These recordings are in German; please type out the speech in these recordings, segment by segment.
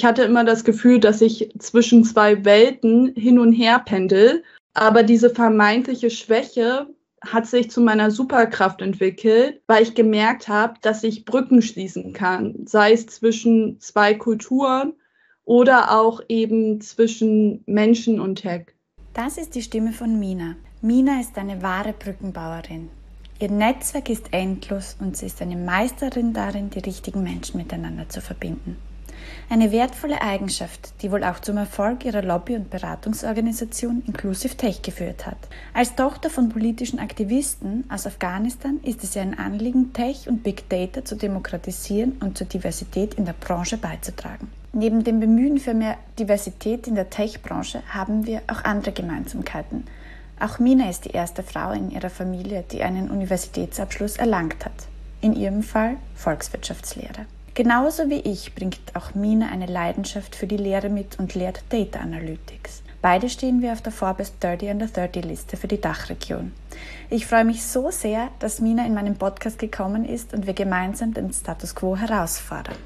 Ich hatte immer das Gefühl, dass ich zwischen zwei Welten hin und her pendel, aber diese vermeintliche Schwäche hat sich zu meiner Superkraft entwickelt, weil ich gemerkt habe, dass ich Brücken schließen kann, sei es zwischen zwei Kulturen oder auch eben zwischen Menschen und Tech. Das ist die Stimme von Mina. Mina ist eine wahre Brückenbauerin. Ihr Netzwerk ist endlos und sie ist eine Meisterin darin, die richtigen Menschen miteinander zu verbinden. Eine wertvolle Eigenschaft, die wohl auch zum Erfolg ihrer Lobby- und Beratungsorganisation Inclusive Tech geführt hat. Als Tochter von politischen Aktivisten aus Afghanistan ist es ihr ein Anliegen, Tech und Big Data zu demokratisieren und zur Diversität in der Branche beizutragen. Neben dem Bemühen für mehr Diversität in der Tech-Branche haben wir auch andere Gemeinsamkeiten. Auch Mina ist die erste Frau in ihrer Familie, die einen Universitätsabschluss erlangt hat. In ihrem Fall Volkswirtschaftslehre. Genauso wie ich bringt auch Mina eine Leidenschaft für die Lehre mit und lehrt Data Analytics. Beide stehen wir auf der Forbes 30 under 30 Liste für die Dachregion. Ich freue mich so sehr, dass Mina in meinen Podcast gekommen ist und wir gemeinsam den Status quo herausfordern.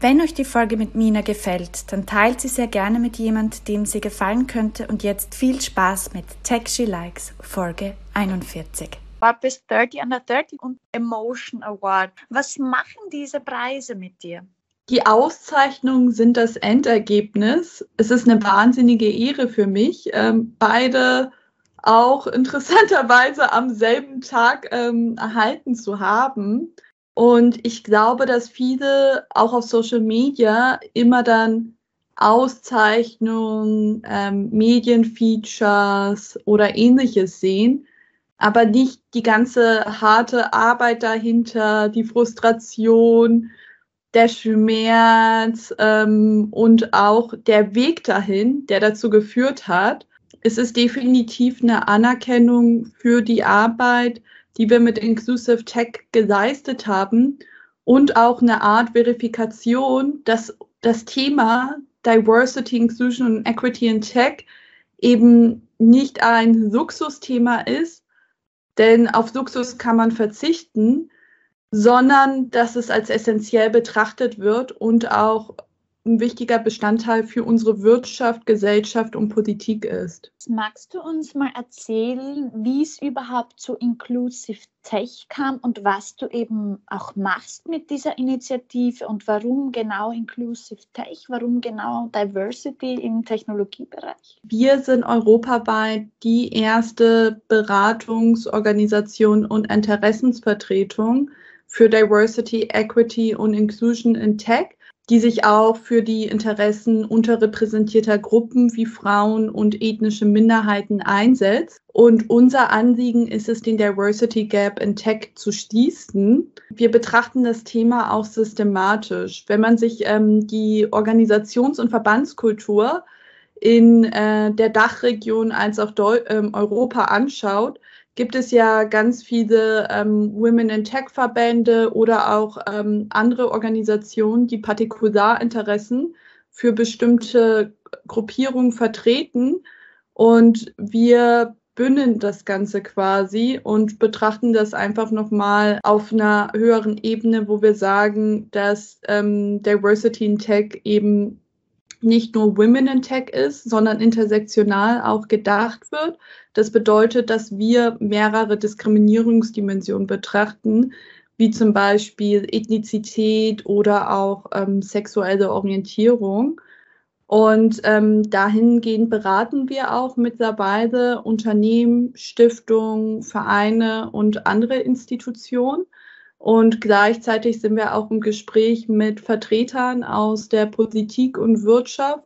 Wenn euch die Folge mit Mina gefällt, dann teilt sie sehr gerne mit jemand, dem sie gefallen könnte und jetzt viel Spaß mit Tech She Likes Folge 41. Forbes 30 under 30 und Emotion Award. Was machen diese Preise mit dir? Die Auszeichnungen sind das Endergebnis. Es ist eine wahnsinnige Ehre für mich, ähm, beide auch interessanterweise am selben Tag ähm, erhalten zu haben. Und ich glaube, dass viele auch auf Social Media immer dann Auszeichnungen, ähm, Medienfeatures oder ähnliches sehen aber nicht die ganze harte Arbeit dahinter, die Frustration, der Schmerz ähm, und auch der Weg dahin, der dazu geführt hat. Es ist definitiv eine Anerkennung für die Arbeit, die wir mit Inclusive Tech geleistet haben und auch eine Art Verifikation, dass das Thema Diversity, Inclusion und Equity in Tech eben nicht ein Luxusthema ist, denn auf Luxus kann man verzichten, sondern dass es als essentiell betrachtet wird und auch ein wichtiger Bestandteil für unsere Wirtschaft, Gesellschaft und Politik ist. Magst du uns mal erzählen, wie es überhaupt zu Inclusive Tech kam und was du eben auch machst mit dieser Initiative und warum genau Inclusive Tech, warum genau Diversity im Technologiebereich? Wir sind europaweit die erste Beratungsorganisation und Interessensvertretung für Diversity, Equity und Inclusion in Tech die sich auch für die Interessen unterrepräsentierter Gruppen wie Frauen und ethnische Minderheiten einsetzt. Und unser Anliegen ist es, den Diversity Gap in Tech zu schließen. Wir betrachten das Thema auch systematisch. Wenn man sich ähm, die Organisations- und Verbandskultur in äh, der Dachregion als auch Deu ähm, Europa anschaut, gibt es ja ganz viele ähm, Women in Tech Verbände oder auch ähm, andere Organisationen, die Partikularinteressen für bestimmte Gruppierungen vertreten. Und wir bündeln das Ganze quasi und betrachten das einfach nochmal auf einer höheren Ebene, wo wir sagen, dass ähm, Diversity in Tech eben nicht nur Women in Tech ist, sondern intersektional auch gedacht wird. Das bedeutet, dass wir mehrere Diskriminierungsdimensionen betrachten, wie zum Beispiel Ethnizität oder auch ähm, sexuelle Orientierung. Und ähm, dahingehend beraten wir auch mittlerweile Unternehmen, Stiftungen, Vereine und andere Institutionen und gleichzeitig sind wir auch im Gespräch mit Vertretern aus der Politik und Wirtschaft,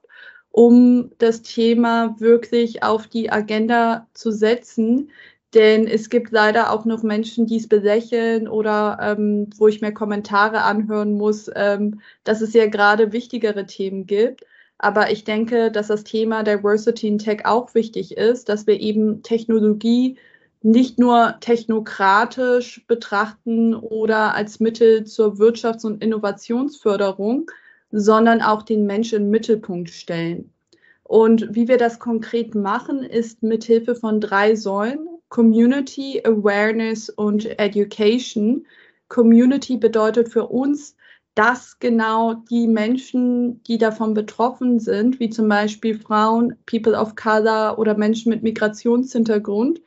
um das Thema wirklich auf die Agenda zu setzen. Denn es gibt leider auch noch Menschen, die es belächeln oder ähm, wo ich mir Kommentare anhören muss, ähm, dass es ja gerade wichtigere Themen gibt. Aber ich denke, dass das Thema Diversity in Tech auch wichtig ist, dass wir eben Technologie nicht nur technokratisch betrachten oder als Mittel zur Wirtschafts- und Innovationsförderung, sondern auch den Menschen im Mittelpunkt stellen. Und wie wir das konkret machen, ist mithilfe von drei Säulen, Community, Awareness und Education. Community bedeutet für uns, dass genau die Menschen, die davon betroffen sind, wie zum Beispiel Frauen, People of Color oder Menschen mit Migrationshintergrund,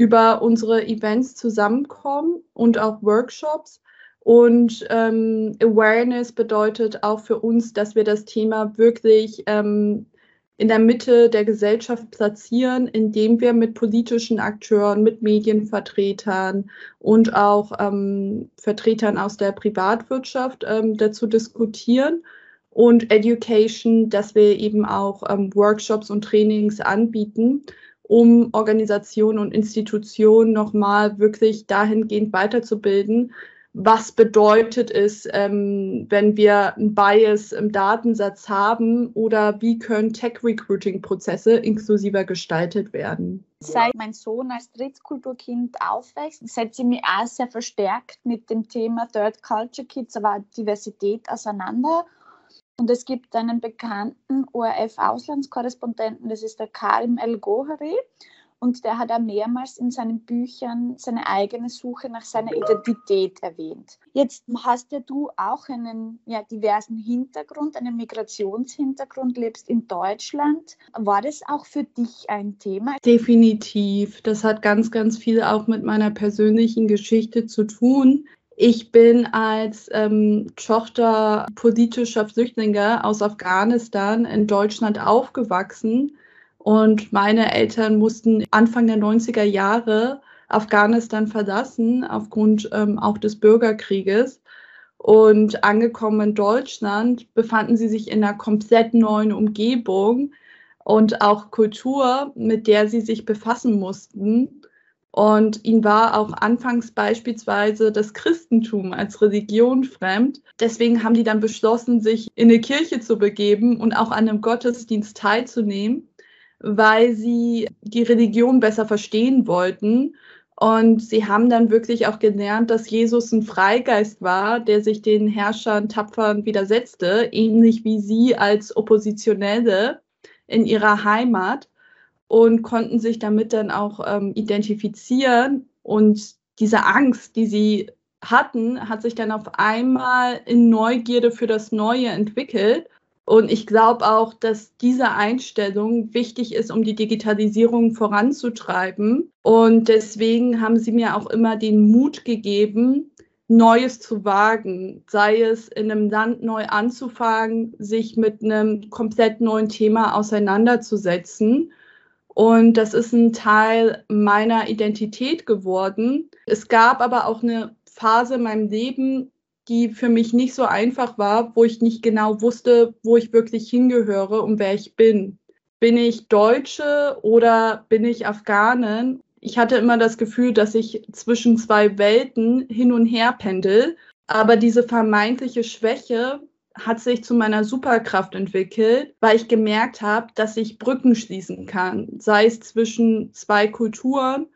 über unsere Events zusammenkommen und auch Workshops. Und ähm, Awareness bedeutet auch für uns, dass wir das Thema wirklich ähm, in der Mitte der Gesellschaft platzieren, indem wir mit politischen Akteuren, mit Medienvertretern und auch ähm, Vertretern aus der Privatwirtschaft ähm, dazu diskutieren. Und Education, dass wir eben auch ähm, Workshops und Trainings anbieten, um Organisationen und Institutionen nochmal wirklich dahingehend weiterzubilden, was bedeutet es, ähm, wenn wir ein Bias im Datensatz haben oder wie können Tech-Recruiting-Prozesse inklusiver gestaltet werden? Seit mein Sohn als Drittkulturkind aufwächst, setze ich mich auch sehr verstärkt mit dem Thema Third Culture Kids, aber Diversität auseinander. Und es gibt einen bekannten ORF-Auslandskorrespondenten, das ist der Karim El-Gohari. Und der hat auch mehrmals in seinen Büchern seine eigene Suche nach seiner Identität erwähnt. Jetzt hast ja du auch einen ja, diversen Hintergrund, einen Migrationshintergrund, lebst in Deutschland. War das auch für dich ein Thema? Definitiv. Das hat ganz, ganz viel auch mit meiner persönlichen Geschichte zu tun. Ich bin als ähm, Tochter politischer Flüchtlinge aus Afghanistan in Deutschland aufgewachsen und meine Eltern mussten Anfang der 90er Jahre Afghanistan verlassen, aufgrund ähm, auch des Bürgerkrieges. Und angekommen in Deutschland befanden sie sich in einer komplett neuen Umgebung und auch Kultur, mit der sie sich befassen mussten. Und ihnen war auch anfangs beispielsweise das Christentum als Religion fremd. Deswegen haben die dann beschlossen, sich in eine Kirche zu begeben und auch an einem Gottesdienst teilzunehmen weil sie die Religion besser verstehen wollten. Und sie haben dann wirklich auch gelernt, dass Jesus ein Freigeist war, der sich den Herrschern tapfern widersetzte, ähnlich wie sie als Oppositionelle in ihrer Heimat und konnten sich damit dann auch ähm, identifizieren. Und diese Angst, die sie hatten, hat sich dann auf einmal in Neugierde für das Neue entwickelt. Und ich glaube auch, dass diese Einstellung wichtig ist, um die Digitalisierung voranzutreiben. Und deswegen haben sie mir auch immer den Mut gegeben, Neues zu wagen, sei es in einem Land neu anzufangen, sich mit einem komplett neuen Thema auseinanderzusetzen. Und das ist ein Teil meiner Identität geworden. Es gab aber auch eine Phase in meinem Leben, die für mich nicht so einfach war, wo ich nicht genau wusste, wo ich wirklich hingehöre und wer ich bin. Bin ich Deutsche oder bin ich Afghanin? Ich hatte immer das Gefühl, dass ich zwischen zwei Welten hin und her pendel. Aber diese vermeintliche Schwäche hat sich zu meiner Superkraft entwickelt, weil ich gemerkt habe, dass ich Brücken schließen kann, sei es zwischen zwei Kulturen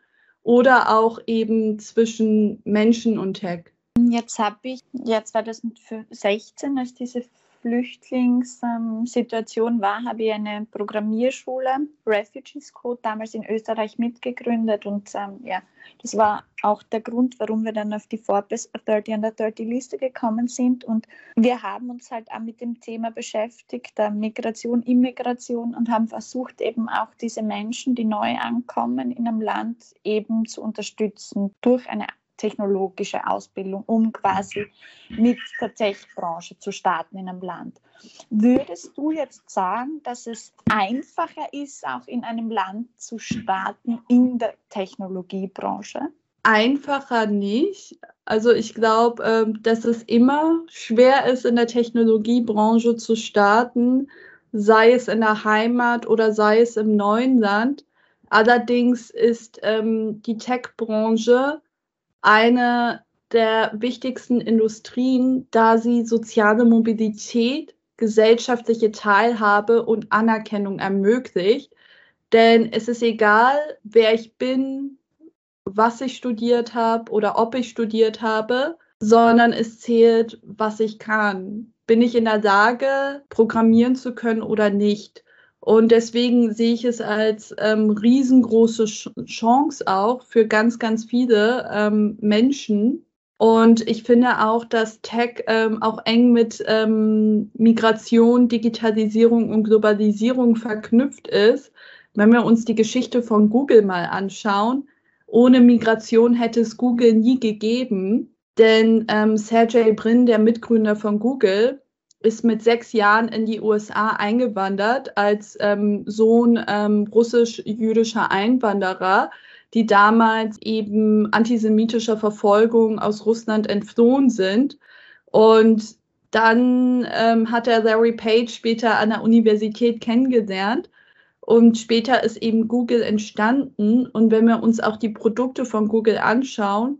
oder auch eben zwischen Menschen und Tech. Jetzt habe ich, ja 2016, als diese Flüchtlingssituation war, habe ich eine Programmierschule, Refugees Code, damals in Österreich mitgegründet. Und ähm, ja, das war auch der Grund, warum wir dann auf die Forbes 30 under 30 Liste gekommen sind. Und wir haben uns halt auch mit dem Thema beschäftigt, der Migration, Immigration und haben versucht, eben auch diese Menschen, die neu ankommen in einem Land, eben zu unterstützen durch eine technologische Ausbildung, um quasi mit der Tech-Branche zu starten in einem Land. Würdest du jetzt sagen, dass es einfacher ist, auch in einem Land zu starten in der Technologiebranche? Einfacher nicht. Also ich glaube, ähm, dass es immer schwer ist, in der Technologiebranche zu starten, sei es in der Heimat oder sei es im neuen Land. Allerdings ist ähm, die Tech-Branche eine der wichtigsten Industrien, da sie soziale Mobilität, gesellschaftliche Teilhabe und Anerkennung ermöglicht. Denn es ist egal, wer ich bin, was ich studiert habe oder ob ich studiert habe, sondern es zählt, was ich kann. bin ich in der Lage, programmieren zu können oder nicht. Und deswegen sehe ich es als ähm, riesengroße Chance auch für ganz, ganz viele ähm, Menschen. Und ich finde auch, dass Tech ähm, auch eng mit ähm, Migration, Digitalisierung und Globalisierung verknüpft ist. Wenn wir uns die Geschichte von Google mal anschauen, ohne Migration hätte es Google nie gegeben. Denn ähm, Sergey Brin, der Mitgründer von Google, ist mit sechs Jahren in die USA eingewandert als ähm, Sohn ähm, russisch-jüdischer Einwanderer, die damals eben antisemitischer Verfolgung aus Russland entflohen sind. Und dann ähm, hat er Larry Page später an der Universität kennengelernt. Und später ist eben Google entstanden. Und wenn wir uns auch die Produkte von Google anschauen,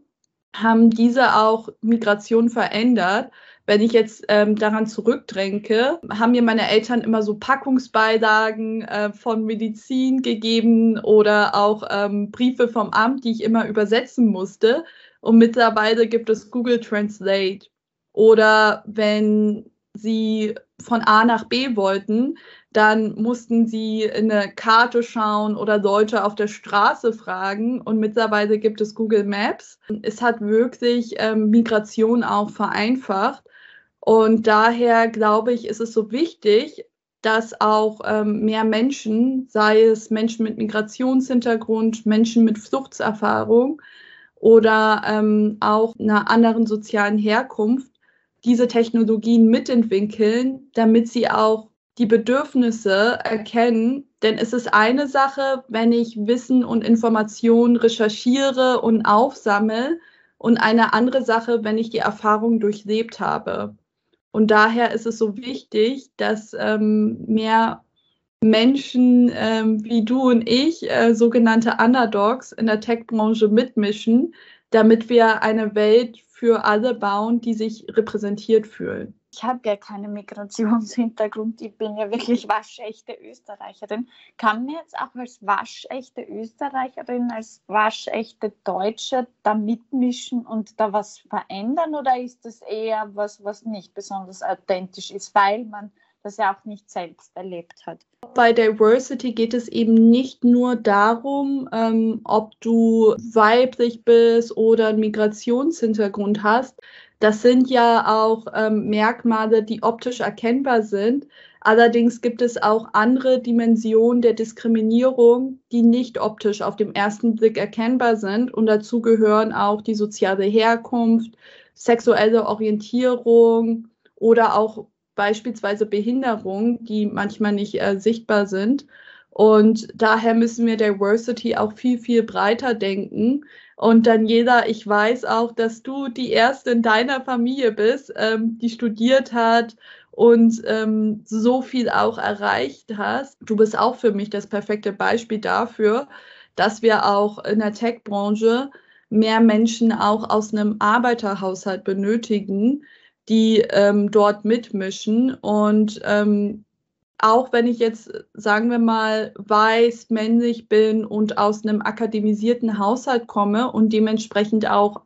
haben diese auch Migration verändert wenn ich jetzt ähm, daran zurückdränke, haben mir meine Eltern immer so Packungsbeilagen äh, von Medizin gegeben oder auch ähm, Briefe vom Amt, die ich immer übersetzen musste. Und mittlerweile gibt es Google Translate. Oder wenn sie von A nach B wollten, dann mussten sie in eine Karte schauen oder Leute auf der Straße fragen. Und mittlerweile gibt es Google Maps. Es hat wirklich ähm, Migration auch vereinfacht. Und daher glaube ich, ist es so wichtig, dass auch ähm, mehr Menschen, sei es Menschen mit Migrationshintergrund, Menschen mit Fluchtserfahrung oder ähm, auch einer anderen sozialen Herkunft, diese Technologien mitentwickeln, damit sie auch die Bedürfnisse erkennen. Denn es ist eine Sache, wenn ich Wissen und Informationen recherchiere und aufsammle und eine andere Sache, wenn ich die Erfahrung durchlebt habe. Und daher ist es so wichtig, dass ähm, mehr Menschen ähm, wie du und ich, äh, sogenannte Underdogs in der Tech-Branche mitmischen, damit wir eine Welt für alle bauen, die sich repräsentiert fühlen ich habe ja keinen Migrationshintergrund, ich bin ja wirklich waschechte Österreicherin. Kann mir jetzt auch als waschechte Österreicherin, als waschechte Deutsche da mitmischen und da was verändern oder ist das eher was, was nicht besonders authentisch ist, weil man das ja auch nicht selbst erlebt hat? Bei Diversity geht es eben nicht nur darum, ähm, ob du weiblich bist oder einen Migrationshintergrund hast, das sind ja auch ähm, Merkmale, die optisch erkennbar sind. Allerdings gibt es auch andere Dimensionen der Diskriminierung, die nicht optisch auf dem ersten Blick erkennbar sind. Und dazu gehören auch die soziale Herkunft, sexuelle Orientierung oder auch beispielsweise Behinderung, die manchmal nicht äh, sichtbar sind. Und daher müssen wir Diversity auch viel, viel breiter denken. Und Daniela, ich weiß auch, dass du die erste in deiner Familie bist, ähm, die studiert hat und ähm, so viel auch erreicht hast. Du bist auch für mich das perfekte Beispiel dafür, dass wir auch in der Tech-Branche mehr Menschen auch aus einem Arbeiterhaushalt benötigen, die ähm, dort mitmischen. Und ähm, auch wenn ich jetzt, sagen wir mal, weiß, männlich bin und aus einem akademisierten Haushalt komme und dementsprechend auch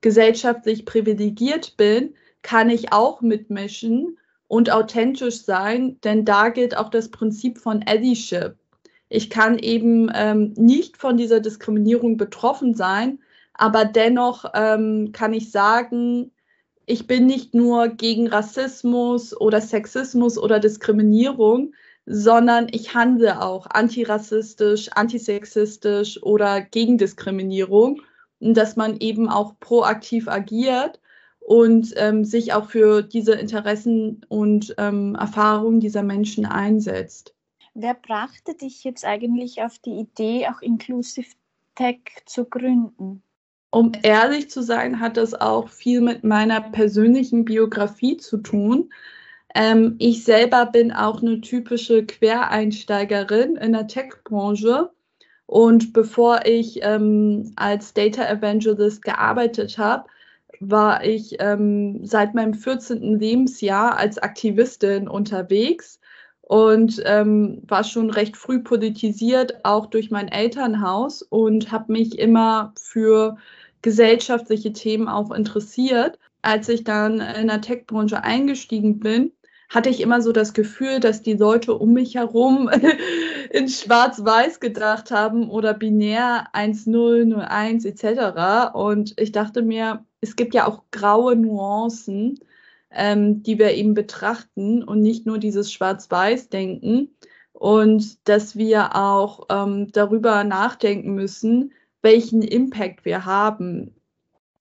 gesellschaftlich privilegiert bin, kann ich auch mitmischen und authentisch sein, denn da gilt auch das Prinzip von Allyship. Ich kann eben ähm, nicht von dieser Diskriminierung betroffen sein, aber dennoch ähm, kann ich sagen, ich bin nicht nur gegen Rassismus oder Sexismus oder Diskriminierung, sondern ich handle auch antirassistisch, antisexistisch oder gegen Diskriminierung. Und dass man eben auch proaktiv agiert und ähm, sich auch für diese Interessen und ähm, Erfahrungen dieser Menschen einsetzt. Wer brachte dich jetzt eigentlich auf die Idee, auch Inclusive Tech zu gründen? Um ehrlich zu sein, hat das auch viel mit meiner persönlichen Biografie zu tun. Ähm, ich selber bin auch eine typische Quereinsteigerin in der Tech-Branche. Und bevor ich ähm, als Data Evangelist gearbeitet habe, war ich ähm, seit meinem 14. Lebensjahr als Aktivistin unterwegs und ähm, war schon recht früh politisiert, auch durch mein Elternhaus und habe mich immer für gesellschaftliche Themen auch interessiert. als ich dann in der Tech-Branche eingestiegen bin, hatte ich immer so das Gefühl, dass die Leute um mich herum in Schwarz-Weiß gedacht haben oder binär 1-0, 0-1 etc. Und ich dachte mir, es gibt ja auch graue Nuancen, ähm, die wir eben betrachten und nicht nur dieses Schwarz-Weiß-Denken. Und dass wir auch ähm, darüber nachdenken müssen, welchen Impact wir haben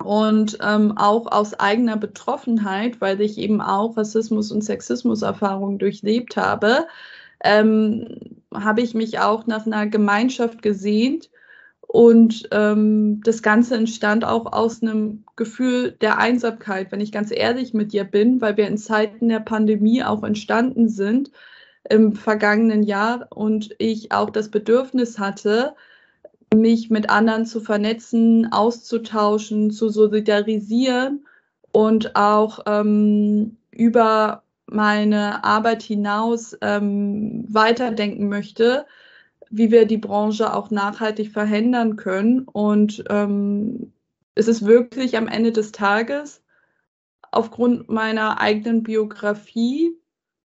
und ähm, auch aus eigener Betroffenheit, weil ich eben auch Rassismus und Sexismus-Erfahrungen durchlebt habe, ähm, habe ich mich auch nach einer Gemeinschaft gesehnt. Und ähm, das Ganze entstand auch aus einem Gefühl der Einsamkeit, wenn ich ganz ehrlich mit dir bin, weil wir in Zeiten der Pandemie auch entstanden sind im vergangenen Jahr und ich auch das Bedürfnis hatte, mich mit anderen zu vernetzen, auszutauschen, zu solidarisieren und auch ähm, über meine Arbeit hinaus ähm, weiterdenken möchte, wie wir die Branche auch nachhaltig verhindern können. Und ähm, es ist wirklich am Ende des Tages aufgrund meiner eigenen Biografie,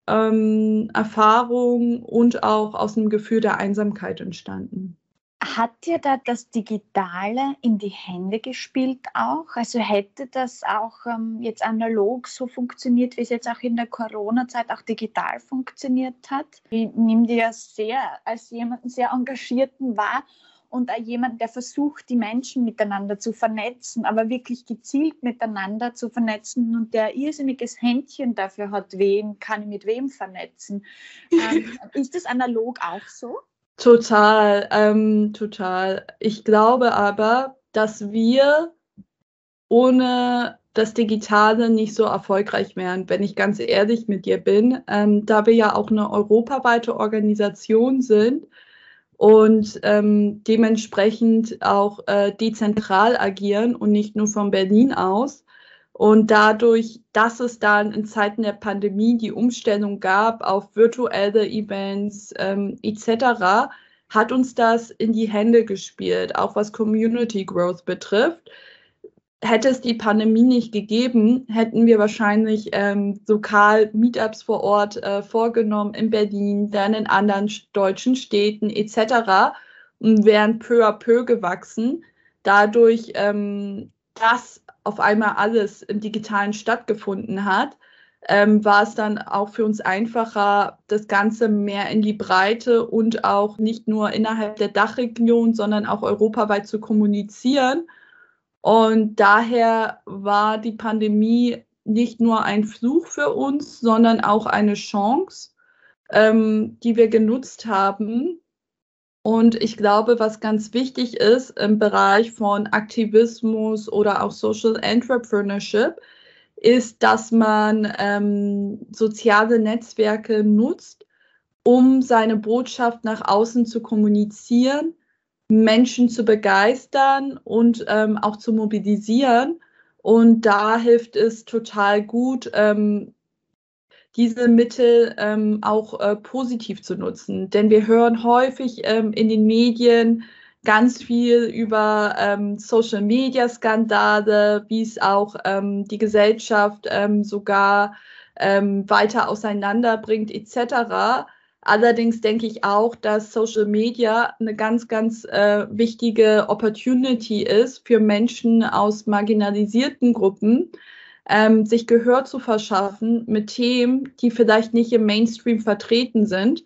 ähm, Erfahrung und auch aus einem Gefühl der Einsamkeit entstanden. Hat dir da das Digitale in die Hände gespielt auch? Also hätte das auch ähm, jetzt analog so funktioniert, wie es jetzt auch in der Corona-Zeit auch digital funktioniert hat? Ich nehme dir ja sehr als jemanden sehr engagierten wahr und auch jemand, der versucht, die Menschen miteinander zu vernetzen, aber wirklich gezielt miteinander zu vernetzen und der irrsinniges Händchen dafür hat, wen kann ich mit wem vernetzen. Ähm, ist das analog auch so? Total, ähm, total. Ich glaube aber, dass wir ohne das Digitale nicht so erfolgreich wären, wenn ich ganz ehrlich mit dir bin, ähm, da wir ja auch eine europaweite Organisation sind und ähm, dementsprechend auch äh, dezentral agieren und nicht nur von Berlin aus und dadurch, dass es dann in Zeiten der Pandemie die Umstellung gab auf virtuelle Events ähm, etc., hat uns das in die Hände gespielt, auch was Community Growth betrifft. Hätte es die Pandemie nicht gegeben, hätten wir wahrscheinlich ähm, lokal Meetups vor Ort äh, vorgenommen in Berlin, dann in anderen deutschen Städten etc. und wären peu à peu gewachsen. Dadurch, ähm, dass auf einmal alles im Digitalen stattgefunden hat, ähm, war es dann auch für uns einfacher, das Ganze mehr in die Breite und auch nicht nur innerhalb der Dachregion, sondern auch europaweit zu kommunizieren. Und daher war die Pandemie nicht nur ein Fluch für uns, sondern auch eine Chance, ähm, die wir genutzt haben, und ich glaube, was ganz wichtig ist im Bereich von Aktivismus oder auch Social Entrepreneurship, ist, dass man ähm, soziale Netzwerke nutzt, um seine Botschaft nach außen zu kommunizieren, Menschen zu begeistern und ähm, auch zu mobilisieren. Und da hilft es total gut, ähm, diese Mittel ähm, auch äh, positiv zu nutzen. Denn wir hören häufig ähm, in den Medien ganz viel über ähm, Social-Media-Skandale, wie es auch ähm, die Gesellschaft ähm, sogar ähm, weiter auseinanderbringt etc. Allerdings denke ich auch, dass Social Media eine ganz, ganz äh, wichtige Opportunity ist für Menschen aus marginalisierten Gruppen, ähm, sich Gehör zu verschaffen mit Themen, die vielleicht nicht im Mainstream vertreten sind.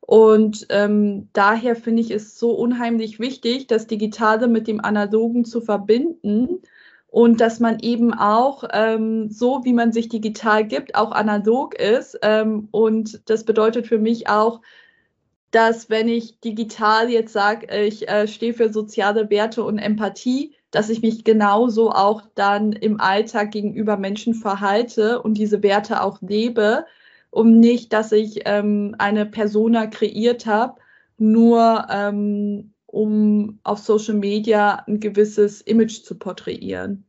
Und ähm, daher finde ich es so unheimlich wichtig, das Digitale mit dem Analogen zu verbinden und dass man eben auch ähm, so, wie man sich digital gibt, auch analog ist. Ähm, und das bedeutet für mich auch, dass wenn ich digital jetzt sage, ich äh, stehe für soziale Werte und Empathie, dass ich mich genauso auch dann im Alltag gegenüber Menschen verhalte und diese Werte auch lebe, um nicht, dass ich ähm, eine Persona kreiert habe, nur ähm, um auf Social Media ein gewisses Image zu porträtieren.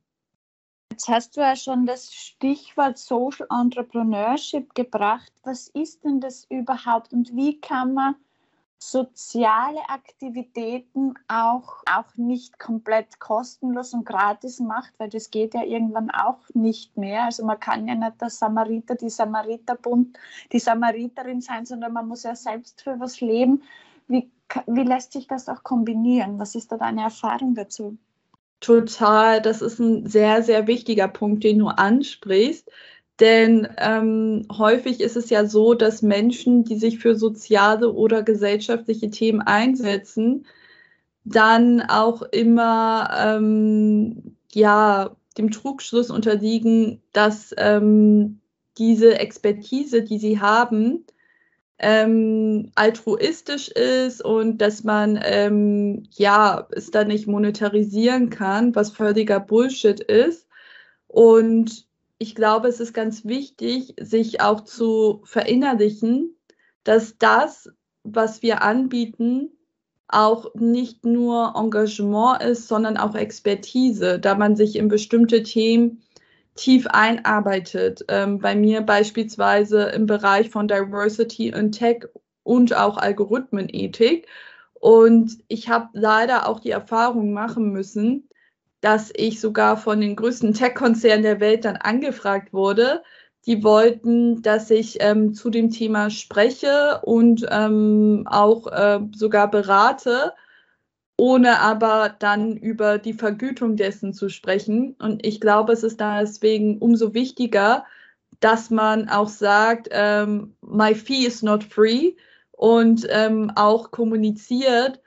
Jetzt hast du ja schon das Stichwort Social Entrepreneurship gebracht. Was ist denn das überhaupt und wie kann man soziale Aktivitäten auch, auch nicht komplett kostenlos und gratis macht, weil das geht ja irgendwann auch nicht mehr. Also man kann ja nicht der Samariter, die Samariterbund, die Samariterin sein, sondern man muss ja selbst für was leben. Wie, wie lässt sich das auch kombinieren? Was ist da deine Erfahrung dazu? Total, das ist ein sehr, sehr wichtiger Punkt, den du ansprichst. Denn ähm, häufig ist es ja so, dass Menschen, die sich für soziale oder gesellschaftliche Themen einsetzen, dann auch immer ähm, ja, dem Trugschluss unterliegen, dass ähm, diese Expertise, die sie haben, ähm, altruistisch ist und dass man ähm, ja es dann nicht monetarisieren kann, was völliger Bullshit ist. Und ich glaube, es ist ganz wichtig, sich auch zu verinnerlichen, dass das, was wir anbieten, auch nicht nur Engagement ist, sondern auch Expertise, da man sich in bestimmte Themen tief einarbeitet. Ähm, bei mir beispielsweise im Bereich von Diversity und Tech und auch Algorithmenethik. Und ich habe leider auch die Erfahrung machen müssen, dass ich sogar von den größten Tech-Konzernen der Welt dann angefragt wurde. Die wollten, dass ich ähm, zu dem Thema spreche und ähm, auch äh, sogar berate, ohne aber dann über die Vergütung dessen zu sprechen. Und ich glaube, es ist deswegen umso wichtiger, dass man auch sagt, ähm, my fee is not free und ähm, auch kommuniziert,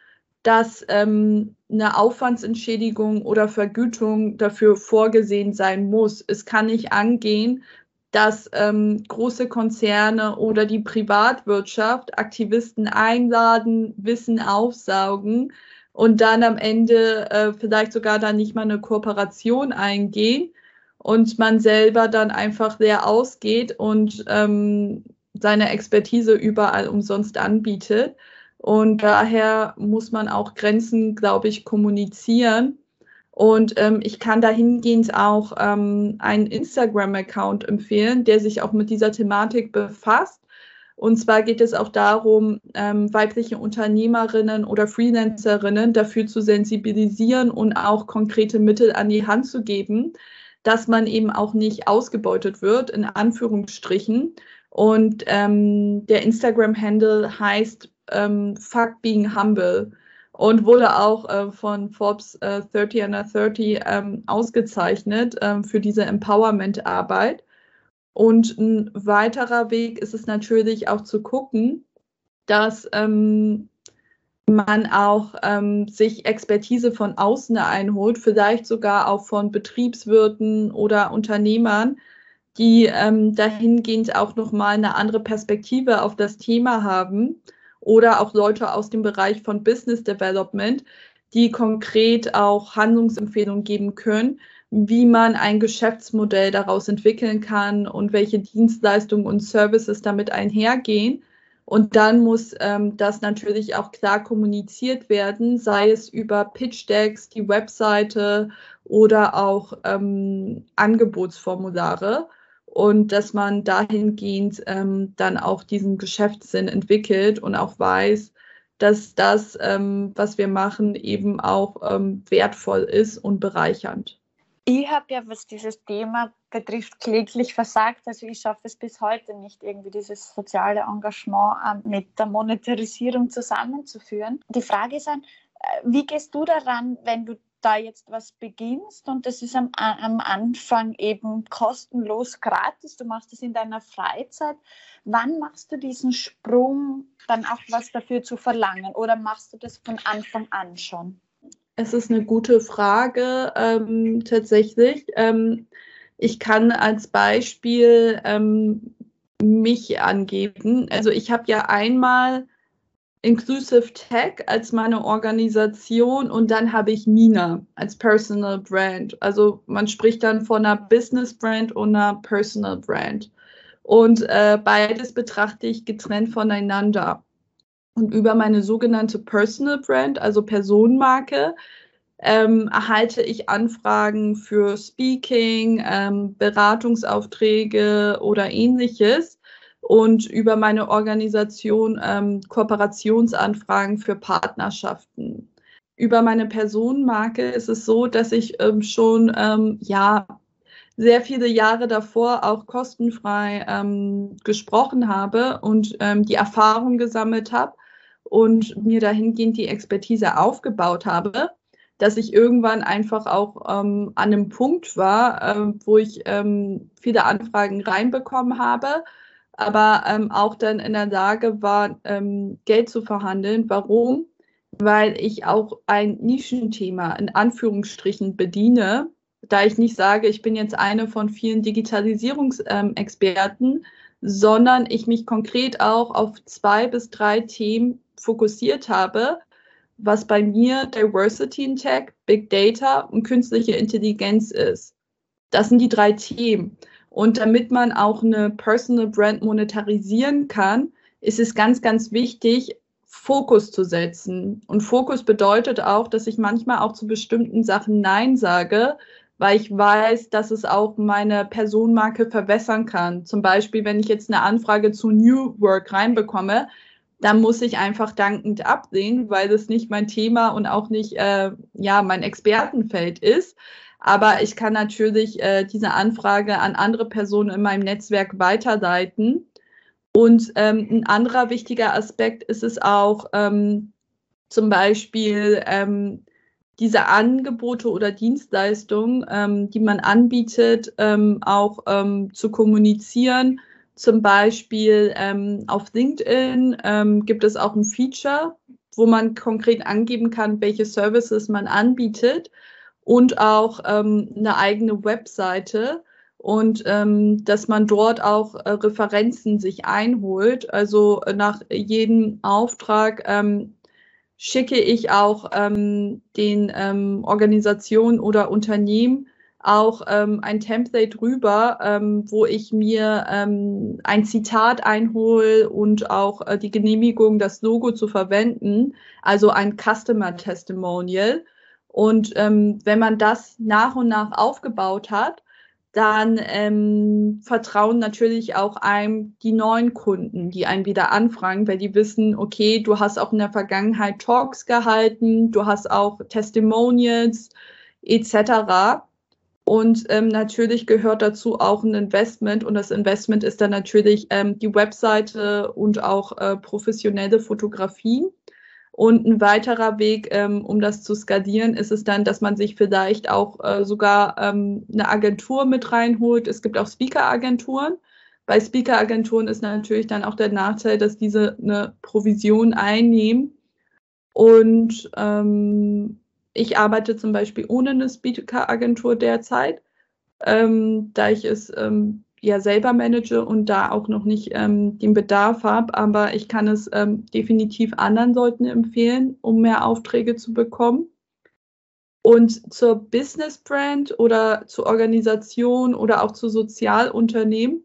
dass ähm, eine Aufwandsentschädigung oder Vergütung dafür vorgesehen sein muss. Es kann nicht angehen, dass ähm, große Konzerne oder die Privatwirtschaft Aktivisten einladen, Wissen aufsaugen und dann am Ende äh, vielleicht sogar dann nicht mal eine Kooperation eingehen und man selber dann einfach leer ausgeht und ähm, seine Expertise überall umsonst anbietet. Und daher muss man auch Grenzen, glaube ich, kommunizieren. Und ähm, ich kann dahingehend auch ähm, einen Instagram-Account empfehlen, der sich auch mit dieser Thematik befasst. Und zwar geht es auch darum, ähm, weibliche Unternehmerinnen oder Freelancerinnen dafür zu sensibilisieren und auch konkrete Mittel an die Hand zu geben, dass man eben auch nicht ausgebeutet wird, in Anführungsstrichen. Und ähm, der Instagram-Handle heißt ähm, Fuck Being Humble und wurde auch äh, von Forbes äh, 30 under 30 ähm, ausgezeichnet ähm, für diese Empowerment-Arbeit. Und ein weiterer Weg ist es natürlich auch zu gucken, dass ähm, man auch ähm, sich Expertise von außen einholt, vielleicht sogar auch von Betriebswirten oder Unternehmern, die ähm, dahingehend auch nochmal eine andere Perspektive auf das Thema haben oder auch Leute aus dem Bereich von Business Development, die konkret auch Handlungsempfehlungen geben können, wie man ein Geschäftsmodell daraus entwickeln kann und welche Dienstleistungen und Services damit einhergehen. Und dann muss ähm, das natürlich auch klar kommuniziert werden, sei es über Pitch Decks, die Webseite oder auch ähm, Angebotsformulare und dass man dahingehend ähm, dann auch diesen Geschäftssinn entwickelt und auch weiß, dass das, ähm, was wir machen, eben auch ähm, wertvoll ist und bereichernd. Ich habe ja, was dieses Thema betrifft, kläglich versagt. Also ich schaffe es bis heute nicht, irgendwie dieses soziale Engagement äh, mit der Monetarisierung zusammenzuführen. Die Frage ist dann, äh, wie gehst du daran, wenn du da jetzt was beginnst und das ist am, am Anfang eben kostenlos, gratis, du machst es in deiner Freizeit, wann machst du diesen Sprung, dann auch was dafür zu verlangen oder machst du das von Anfang an schon? Es ist eine gute Frage ähm, tatsächlich. Ähm, ich kann als Beispiel ähm, mich angeben. Also ich habe ja einmal Inclusive Tech als meine Organisation und dann habe ich Mina als Personal Brand. Also man spricht dann von einer Business Brand und einer Personal Brand. Und äh, beides betrachte ich getrennt voneinander. Und über meine sogenannte Personal Brand, also Personenmarke, ähm, erhalte ich Anfragen für Speaking, ähm, Beratungsaufträge oder ähnliches und über meine Organisation ähm, Kooperationsanfragen für Partnerschaften. Über meine Personenmarke ist es so, dass ich ähm, schon ähm, ja sehr viele Jahre davor auch kostenfrei ähm, gesprochen habe und ähm, die Erfahrung gesammelt habe und mir dahingehend die Expertise aufgebaut habe, dass ich irgendwann einfach auch ähm, an einem Punkt war, äh, wo ich ähm, viele Anfragen reinbekommen habe, aber ähm, auch dann in der Lage war, ähm, Geld zu verhandeln. Warum? Weil ich auch ein Nischenthema in Anführungsstrichen bediene, da ich nicht sage, ich bin jetzt eine von vielen Digitalisierungsexperten, sondern ich mich konkret auch auf zwei bis drei Themen fokussiert habe, was bei mir Diversity in Tech, Big Data und künstliche Intelligenz ist. Das sind die drei Themen. Und damit man auch eine Personal Brand monetarisieren kann, ist es ganz, ganz wichtig, Fokus zu setzen. Und Fokus bedeutet auch, dass ich manchmal auch zu bestimmten Sachen Nein sage, weil ich weiß, dass es auch meine Personenmarke verwässern kann. Zum Beispiel, wenn ich jetzt eine Anfrage zu New Work reinbekomme, dann muss ich einfach dankend absehen, weil das nicht mein Thema und auch nicht äh, ja mein Expertenfeld ist. Aber ich kann natürlich äh, diese Anfrage an andere Personen in meinem Netzwerk weiterleiten. Und ähm, ein anderer wichtiger Aspekt ist es auch ähm, zum Beispiel ähm, diese Angebote oder Dienstleistungen, ähm, die man anbietet, ähm, auch ähm, zu kommunizieren zum Beispiel auf LinkedIn gibt es auch ein Feature, wo man konkret angeben kann, welche Services man anbietet und auch ähm, eine eigene Webseite und ähm, dass man dort auch äh, Referenzen sich einholt. Also äh, nach jedem Auftrag ähm, schicke ich auch ähm, den ähm, Organisationen oder Unternehmen auch ähm, ein Template rüber, ähm, wo ich mir ähm, ein Zitat einhole und auch äh, die Genehmigung, das Logo zu verwenden, also ein Customer Testimonial. Und ähm, wenn man das nach und nach aufgebaut hat, dann ähm, vertrauen natürlich auch einem die neuen Kunden, die einen wieder anfragen, weil die wissen, okay, du hast auch in der Vergangenheit Talks gehalten, du hast auch Testimonials etc. Und ähm, natürlich gehört dazu auch ein Investment und das Investment ist dann natürlich ähm, die Webseite und auch äh, professionelle Fotografie. Und ein weiterer Weg, ähm, um das zu skalieren, ist es dann, dass man sich vielleicht auch äh, sogar ähm, eine Agentur mit reinholt. Es gibt auch Speaker-Agenturen. Bei Speaker-Agenturen ist natürlich dann auch der Nachteil, dass diese eine Provision einnehmen. Und ähm, ich arbeite zum Beispiel ohne eine Speaker-Agentur derzeit, ähm, da ich es ähm, ja selber manage und da auch noch nicht ähm, den Bedarf habe. Aber ich kann es ähm, definitiv anderen Leuten empfehlen, um mehr Aufträge zu bekommen. Und zur Business Brand oder zur Organisation oder auch zu Sozialunternehmen,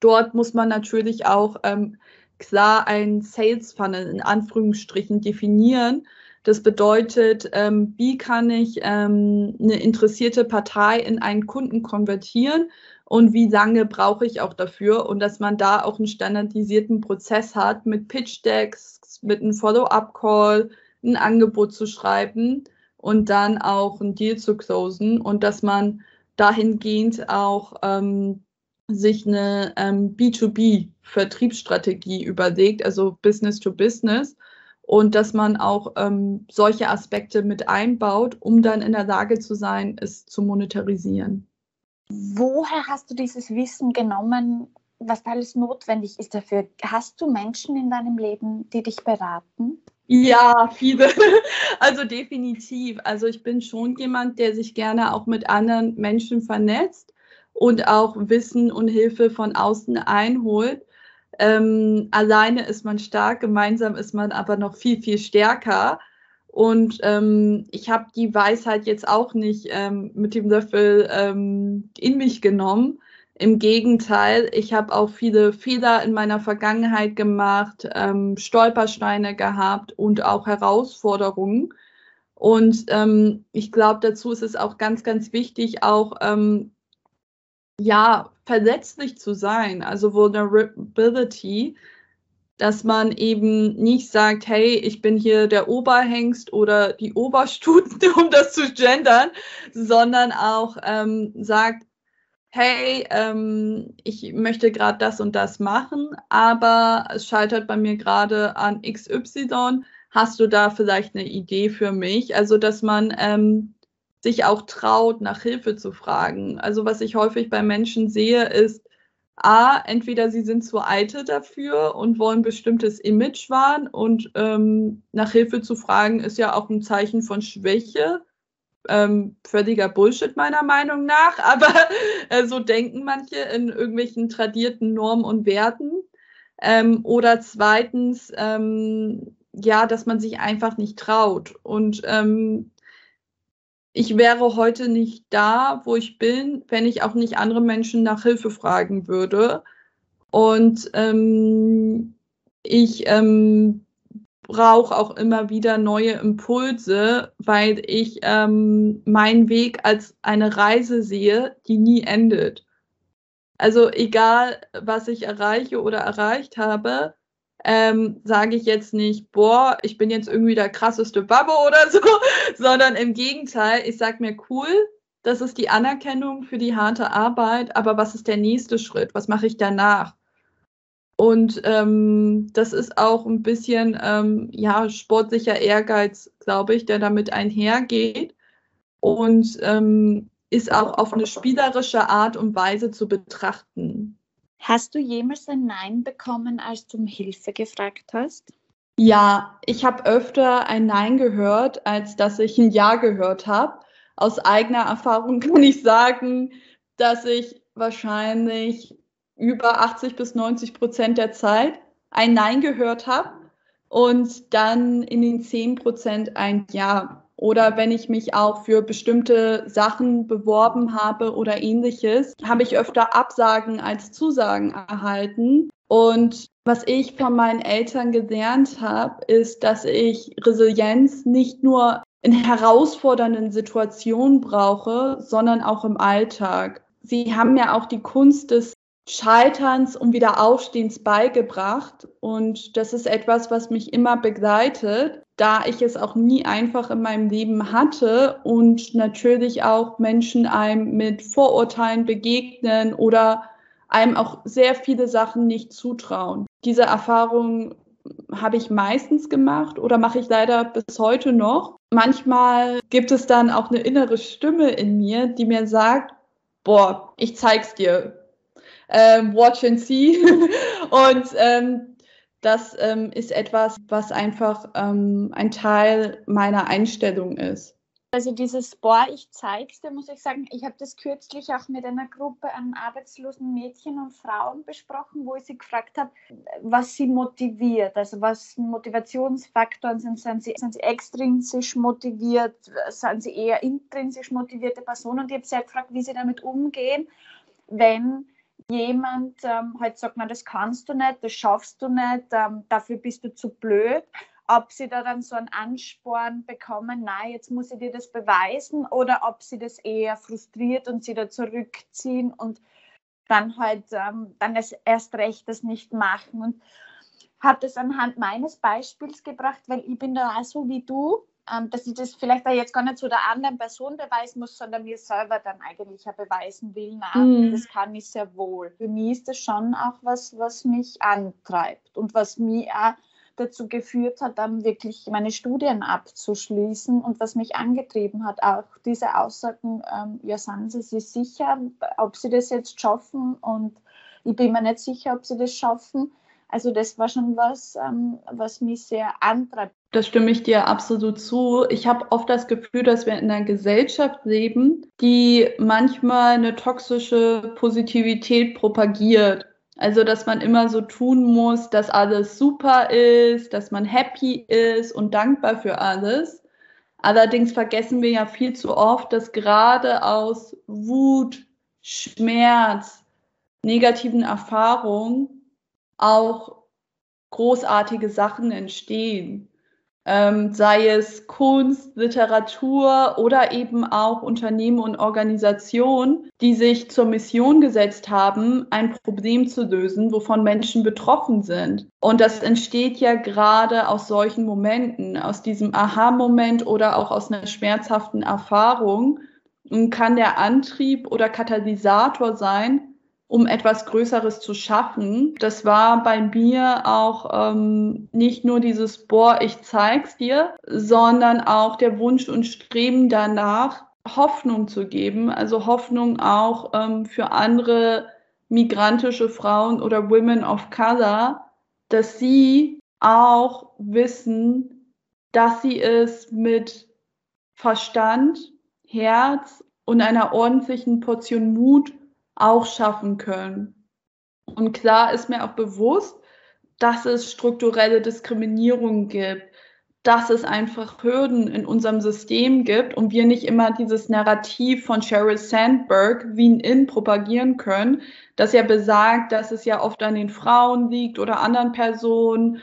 dort muss man natürlich auch ähm, klar ein Sales Funnel in Anführungsstrichen definieren das bedeutet, ähm, wie kann ich ähm, eine interessierte Partei in einen Kunden konvertieren und wie lange brauche ich auch dafür? Und dass man da auch einen standardisierten Prozess hat mit Pitch Decks, mit einem Follow-up-Call, ein Angebot zu schreiben und dann auch ein Deal zu closen. Und dass man dahingehend auch ähm, sich eine ähm, B2B-Vertriebsstrategie überlegt, also Business to Business und dass man auch ähm, solche Aspekte mit einbaut, um dann in der Lage zu sein, es zu monetarisieren. Woher hast du dieses Wissen genommen, was alles notwendig ist dafür? Hast du Menschen in deinem Leben, die dich beraten? Ja, viele. Also definitiv. Also ich bin schon jemand, der sich gerne auch mit anderen Menschen vernetzt und auch Wissen und Hilfe von außen einholt. Ähm, alleine ist man stark, gemeinsam ist man aber noch viel, viel stärker. Und ähm, ich habe die Weisheit jetzt auch nicht ähm, mit dem Löffel ähm, in mich genommen. Im Gegenteil, ich habe auch viele Fehler in meiner Vergangenheit gemacht, ähm, Stolpersteine gehabt und auch Herausforderungen. Und ähm, ich glaube, dazu ist es auch ganz, ganz wichtig, auch ja, verletzlich zu sein, also Vulnerability, dass man eben nicht sagt, hey, ich bin hier der Oberhengst oder die Oberstute, um das zu gendern, sondern auch ähm, sagt, hey, ähm, ich möchte gerade das und das machen, aber es scheitert bei mir gerade an XY. Hast du da vielleicht eine Idee für mich? Also, dass man ähm, sich auch traut, nach Hilfe zu fragen. Also, was ich häufig bei Menschen sehe, ist, A, entweder sie sind zu eitel dafür und wollen bestimmtes Image wahren und ähm, nach Hilfe zu fragen ist ja auch ein Zeichen von Schwäche. Ähm, völliger Bullshit meiner Meinung nach, aber äh, so denken manche in irgendwelchen tradierten Normen und Werten. Ähm, oder zweitens, ähm, ja, dass man sich einfach nicht traut. Und ähm, ich wäre heute nicht da, wo ich bin, wenn ich auch nicht andere Menschen nach Hilfe fragen würde. Und ähm, ich ähm, brauche auch immer wieder neue Impulse, weil ich ähm, meinen Weg als eine Reise sehe, die nie endet. Also egal, was ich erreiche oder erreicht habe, ähm, sage ich jetzt nicht, boah, ich bin jetzt irgendwie der krasseste Babbe oder so, sondern im Gegenteil, ich sage mir, cool, das ist die Anerkennung für die harte Arbeit, aber was ist der nächste Schritt? Was mache ich danach? Und ähm, das ist auch ein bisschen ähm, ja, sportlicher Ehrgeiz, glaube ich, der damit einhergeht und ähm, ist auch auf eine spielerische Art und Weise zu betrachten. Hast du jemals ein Nein bekommen, als du um Hilfe gefragt hast? Ja, ich habe öfter ein Nein gehört, als dass ich ein Ja gehört habe. Aus eigener Erfahrung kann ich sagen, dass ich wahrscheinlich über 80 bis 90 Prozent der Zeit ein Nein gehört habe und dann in den 10 Prozent ein Ja. Oder wenn ich mich auch für bestimmte Sachen beworben habe oder ähnliches, habe ich öfter Absagen als Zusagen erhalten. Und was ich von meinen Eltern gelernt habe, ist, dass ich Resilienz nicht nur in herausfordernden Situationen brauche, sondern auch im Alltag. Sie haben mir auch die Kunst des Scheiterns und Wiederaufstehens beigebracht. Und das ist etwas, was mich immer begleitet, da ich es auch nie einfach in meinem Leben hatte und natürlich auch Menschen einem mit Vorurteilen begegnen oder einem auch sehr viele Sachen nicht zutrauen. Diese Erfahrung habe ich meistens gemacht oder mache ich leider bis heute noch. Manchmal gibt es dann auch eine innere Stimme in mir, die mir sagt, boah, ich zeig's dir, ähm, Watch and See. und ähm, das ähm, ist etwas, was einfach ähm, ein Teil meiner Einstellung ist. Also dieses Boah, ich zeig's dir, muss ich sagen, ich habe das kürzlich auch mit einer Gruppe an arbeitslosen Mädchen und Frauen besprochen, wo ich sie gefragt habe, was sie motiviert, also was Motivationsfaktoren sind. Sind sie, sind sie extrinsisch motiviert, sind sie eher intrinsisch motivierte Personen? Und ich habe sie halt gefragt, wie sie damit umgehen, wenn jemand ähm, halt sagt, na, das kannst du nicht, das schaffst du nicht, ähm, dafür bist du zu blöd, ob sie da dann so einen Ansporn bekommen, nein, jetzt muss ich dir das beweisen, oder ob sie das eher frustriert und sie da zurückziehen und dann halt ähm, dann erst recht das nicht machen. Und habe das anhand meines Beispiels gebracht, weil ich bin da auch so wie du, ähm, dass ich das vielleicht auch jetzt gar nicht zu der anderen Person beweisen muss, sondern mir selber dann eigentlich ja beweisen will, na, mhm. das kann ich sehr wohl. Für mich ist das schon auch was, was mich antreibt und was mich auch dazu geführt hat, dann wirklich meine Studien abzuschließen und was mich angetrieben hat, auch diese Aussagen, ähm, ja, sind Sie sich sicher, ob Sie das jetzt schaffen und ich bin mir nicht sicher, ob Sie das schaffen. Also das war schon was, ähm, was mich sehr antreibt. Das stimme ich dir absolut zu. Ich habe oft das Gefühl, dass wir in einer Gesellschaft leben, die manchmal eine toxische Positivität propagiert. Also, dass man immer so tun muss, dass alles super ist, dass man happy ist und dankbar für alles. Allerdings vergessen wir ja viel zu oft, dass gerade aus Wut, Schmerz, negativen Erfahrungen auch großartige Sachen entstehen. Ähm, sei es Kunst, Literatur oder eben auch Unternehmen und Organisationen, die sich zur Mission gesetzt haben, ein Problem zu lösen, wovon Menschen betroffen sind. Und das entsteht ja gerade aus solchen Momenten, aus diesem Aha-Moment oder auch aus einer schmerzhaften Erfahrung und kann der Antrieb oder Katalysator sein, um etwas Größeres zu schaffen. Das war bei mir auch ähm, nicht nur dieses Boah, ich zeig's dir, sondern auch der Wunsch und Streben danach, Hoffnung zu geben. Also Hoffnung auch ähm, für andere migrantische Frauen oder Women of Color, dass sie auch wissen, dass sie es mit Verstand, Herz und einer ordentlichen Portion Mut auch schaffen können. Und klar ist mir auch bewusst, dass es strukturelle Diskriminierung gibt, dass es einfach Hürden in unserem System gibt und wir nicht immer dieses Narrativ von Sheryl Sandberg Wien In propagieren können, das ja besagt, dass es ja oft an den Frauen liegt oder anderen Personen,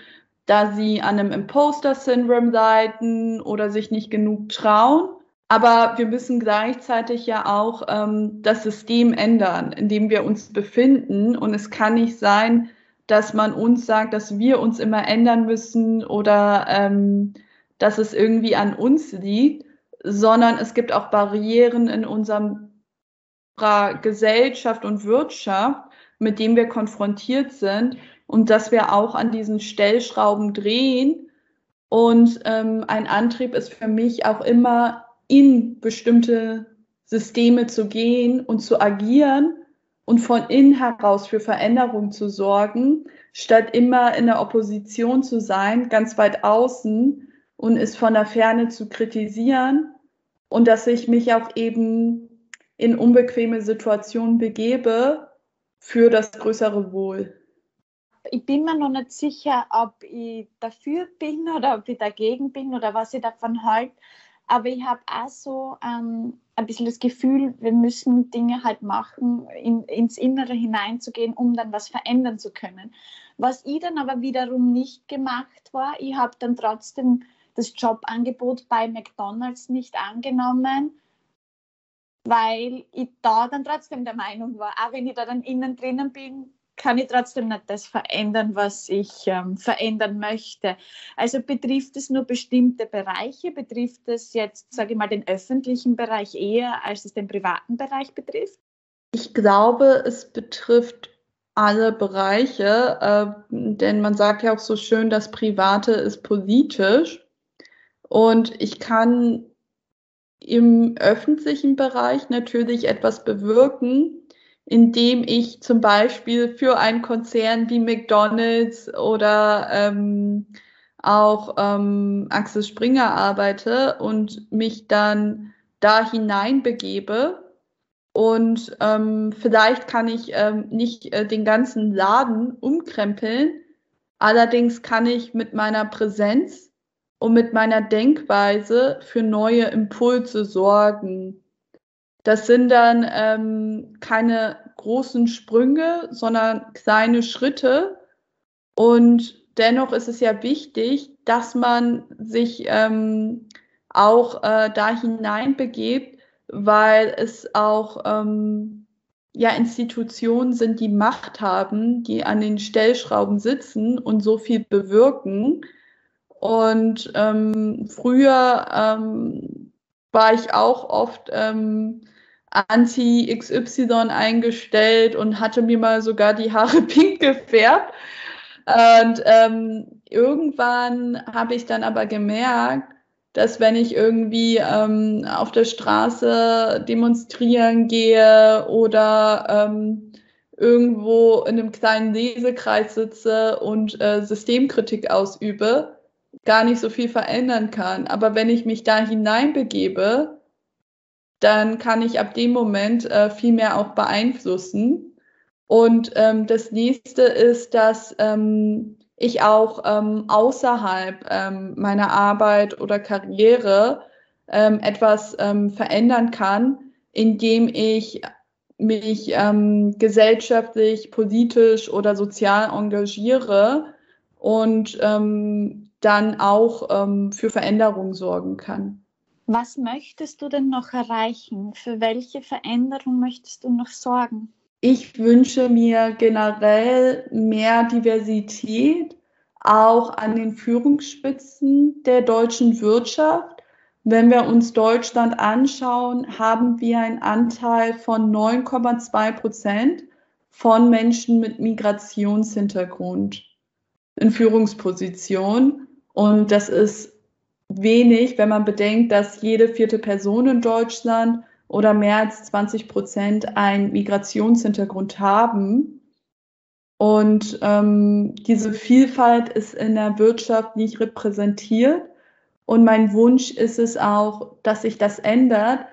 da sie an einem Imposter-Syndrom leiden oder sich nicht genug trauen. Aber wir müssen gleichzeitig ja auch ähm, das System ändern, in dem wir uns befinden. Und es kann nicht sein, dass man uns sagt, dass wir uns immer ändern müssen oder ähm, dass es irgendwie an uns liegt, sondern es gibt auch Barrieren in unserer Gesellschaft und Wirtschaft, mit denen wir konfrontiert sind und dass wir auch an diesen Stellschrauben drehen. Und ähm, ein Antrieb ist für mich auch immer in bestimmte Systeme zu gehen und zu agieren und von innen heraus für Veränderung zu sorgen, statt immer in der Opposition zu sein, ganz weit außen und es von der Ferne zu kritisieren und dass ich mich auch eben in unbequeme Situationen begebe für das größere Wohl. Ich bin mir noch nicht sicher, ob ich dafür bin oder ob ich dagegen bin oder was ich davon halte. Aber ich habe auch so ähm, ein bisschen das Gefühl, wir müssen Dinge halt machen, in, ins Innere hineinzugehen, um dann was verändern zu können. Was ich dann aber wiederum nicht gemacht war, ich habe dann trotzdem das Jobangebot bei McDonald's nicht angenommen, weil ich da dann trotzdem der Meinung war, auch wenn ich da dann innen drinnen bin, kann ich trotzdem nicht das verändern, was ich ähm, verändern möchte. Also betrifft es nur bestimmte Bereiche? Betrifft es jetzt, sage ich mal, den öffentlichen Bereich eher, als es den privaten Bereich betrifft? Ich glaube, es betrifft alle Bereiche, äh, denn man sagt ja auch so schön, das Private ist politisch. Und ich kann im öffentlichen Bereich natürlich etwas bewirken, indem ich zum Beispiel für einen Konzern wie McDonald's oder ähm, auch ähm, Axel Springer arbeite und mich dann da hineinbegebe. Und ähm, vielleicht kann ich ähm, nicht äh, den ganzen Laden umkrempeln, allerdings kann ich mit meiner Präsenz und mit meiner Denkweise für neue Impulse sorgen. Das sind dann ähm, keine großen Sprünge, sondern kleine Schritte. Und dennoch ist es ja wichtig, dass man sich ähm, auch äh, da hineinbegebt, weil es auch ähm, ja Institutionen sind, die Macht haben, die an den Stellschrauben sitzen und so viel bewirken. Und ähm, früher ähm, war ich auch oft ähm, anti-XY eingestellt und hatte mir mal sogar die Haare pink gefärbt. Und ähm, irgendwann habe ich dann aber gemerkt, dass wenn ich irgendwie ähm, auf der Straße demonstrieren gehe oder ähm, irgendwo in einem kleinen Lesekreis sitze und äh, Systemkritik ausübe, gar nicht so viel verändern kann. Aber wenn ich mich da hineinbegebe, dann kann ich ab dem Moment äh, viel mehr auch beeinflussen. Und ähm, das nächste ist, dass ähm, ich auch ähm, außerhalb ähm, meiner Arbeit oder Karriere ähm, etwas ähm, verändern kann, indem ich mich ähm, gesellschaftlich, politisch oder sozial engagiere und ähm, dann auch ähm, für Veränderungen sorgen kann. Was möchtest du denn noch erreichen? Für welche Veränderung möchtest du noch sorgen? Ich wünsche mir generell mehr Diversität, auch an den Führungsspitzen der deutschen Wirtschaft. Wenn wir uns Deutschland anschauen, haben wir einen Anteil von 9,2 Prozent von Menschen mit Migrationshintergrund in Führungspositionen. Und das ist wenig, wenn man bedenkt, dass jede vierte Person in Deutschland oder mehr als 20 Prozent einen Migrationshintergrund haben. Und ähm, diese Vielfalt ist in der Wirtschaft nicht repräsentiert. Und mein Wunsch ist es auch, dass sich das ändert.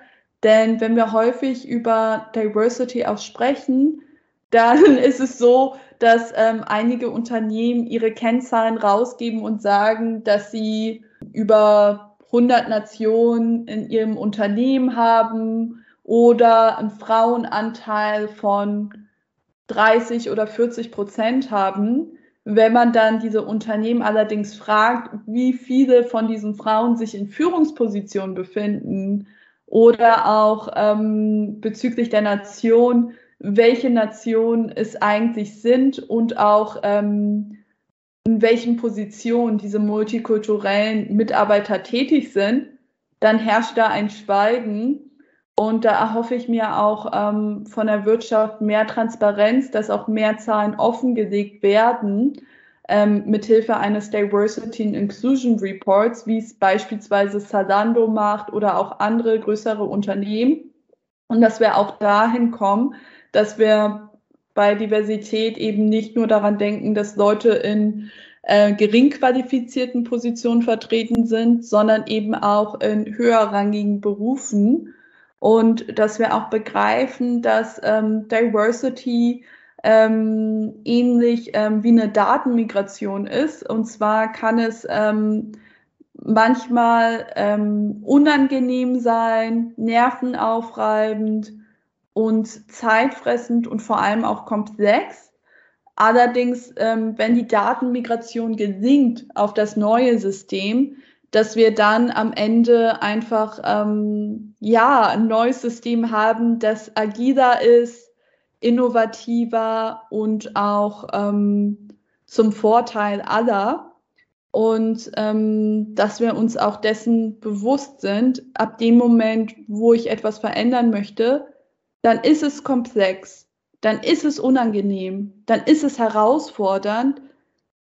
Denn wenn wir häufig über Diversity auch sprechen, dann ist es so, dass ähm, einige Unternehmen ihre Kennzahlen rausgeben und sagen, dass sie über 100 Nationen in ihrem Unternehmen haben oder einen Frauenanteil von 30 oder 40 Prozent haben. Wenn man dann diese Unternehmen allerdings fragt, wie viele von diesen Frauen sich in Führungspositionen befinden oder auch ähm, bezüglich der Nation, welche Nationen es eigentlich sind und auch ähm, in welchen Positionen diese multikulturellen Mitarbeiter tätig sind, dann herrscht da ein Schweigen. Und da erhoffe ich mir auch ähm, von der Wirtschaft mehr Transparenz, dass auch mehr Zahlen offengelegt werden, ähm, mithilfe eines Diversity and Inclusion Reports, wie es beispielsweise Zalando macht oder auch andere größere Unternehmen. Und dass wir auch dahin kommen, dass wir bei Diversität eben nicht nur daran denken, dass Leute in äh, gering qualifizierten Positionen vertreten sind, sondern eben auch in höherrangigen Berufen. Und dass wir auch begreifen, dass ähm, Diversity ähm, ähnlich ähm, wie eine Datenmigration ist. Und zwar kann es ähm, manchmal ähm, unangenehm sein, nervenaufreibend, und zeitfressend und vor allem auch komplex. Allerdings, ähm, wenn die Datenmigration gelingt auf das neue System, dass wir dann am Ende einfach ähm, ja ein neues System haben, das agiler ist, innovativer und auch ähm, zum Vorteil aller. Und ähm, dass wir uns auch dessen bewusst sind, ab dem Moment, wo ich etwas verändern möchte, dann ist es komplex, dann ist es unangenehm, dann ist es herausfordernd.